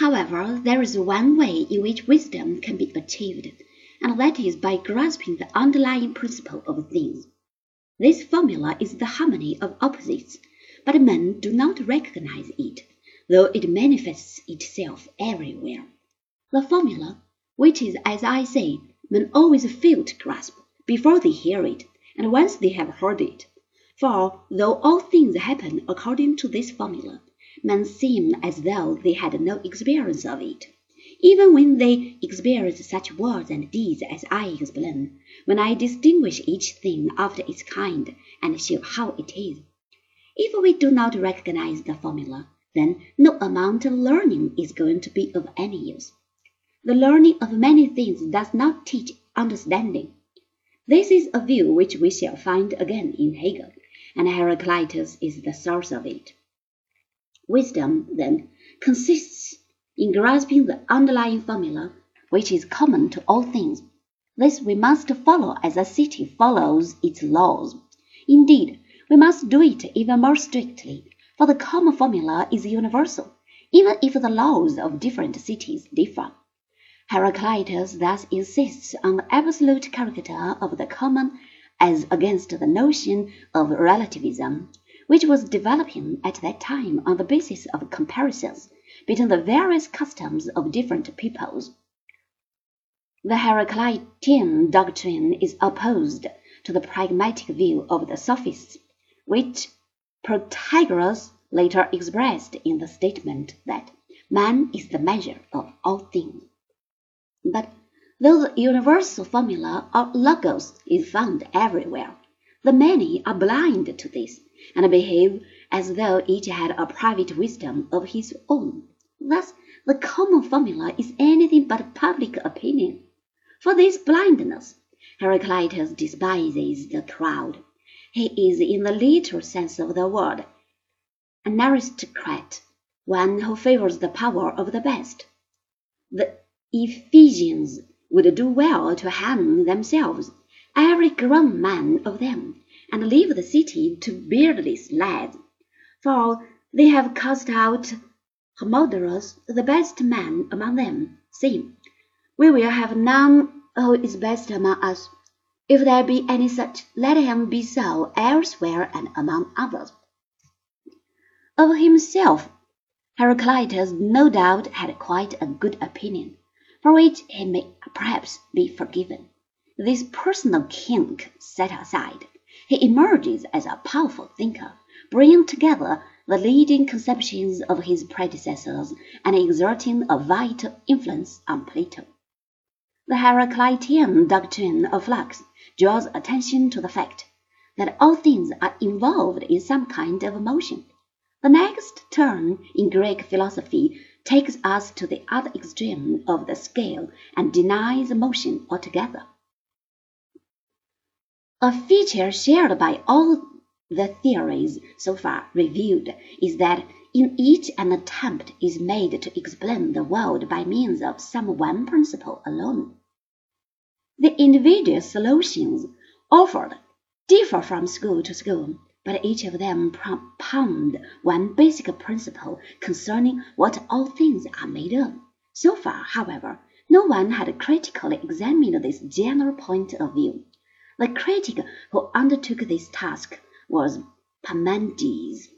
However, there is one way in which wisdom can be achieved, and that is by grasping the underlying principle of things. This formula is the harmony of opposites, but men do not recognize it, though it manifests itself everywhere. The formula, which is as I say, men always fail to grasp before they hear it, and once they have heard it. For though all things happen according to this formula, men seem as though they had no experience of it. Even when they experience such words and deeds as I explain, when I distinguish each thing after its kind and show how it is. If we do not recognize the formula, then no amount of learning is going to be of any use. The learning of many things does not teach understanding. This is a view which we shall find again in Hegel, and Heraclitus is the source of it. Wisdom, then, consists in grasping the underlying formula which is common to all things. This we must follow as a city follows its laws. Indeed, we must do it even more strictly, for the common formula is universal, even if the laws of different cities differ. Heraclitus thus insists on the absolute character of the common as against the notion of relativism, which was developing at that time on the basis of comparisons between the various customs of different peoples. The Heraclitean doctrine is opposed to the pragmatic view of the Sophists, which Protagoras later expressed in the statement that man is the measure of all things. But though the universal formula or logos is found everywhere, the many are blind to this, and behave as though each had a private wisdom of his own. Thus the common formula is anything but public opinion. For this blindness, Heraclitus despises the crowd. He is, in the literal sense of the word, an aristocrat, one who favors the power of the best. The Ephesians would do well to hang themselves, every grown man of them, and leave the city to beardless lads, for they have cast out Hermodorus, the best man among them, saying, We will have none who is best among us. If there be any such, let him be so elsewhere and among others. Of himself, Heraclitus no doubt had quite a good opinion for which he may perhaps be forgiven. This personal kink set aside, he emerges as a powerful thinker, bringing together the leading conceptions of his predecessors and exerting a vital influence on Plato. The Heraclitean doctrine of flux draws attention to the fact that all things are involved in some kind of motion. The next turn in Greek philosophy takes us to the other extreme of the scale and denies motion altogether. A feature shared by all the theories so far reviewed is that in each an attempt is made to explain the world by means of some one principle alone. The individual solutions offered differ from school to school, but each of them propound one basic principle concerning what all things are made of. So far, however, no one had critically examined this general point of view. The critic who undertook this task was Parmenides.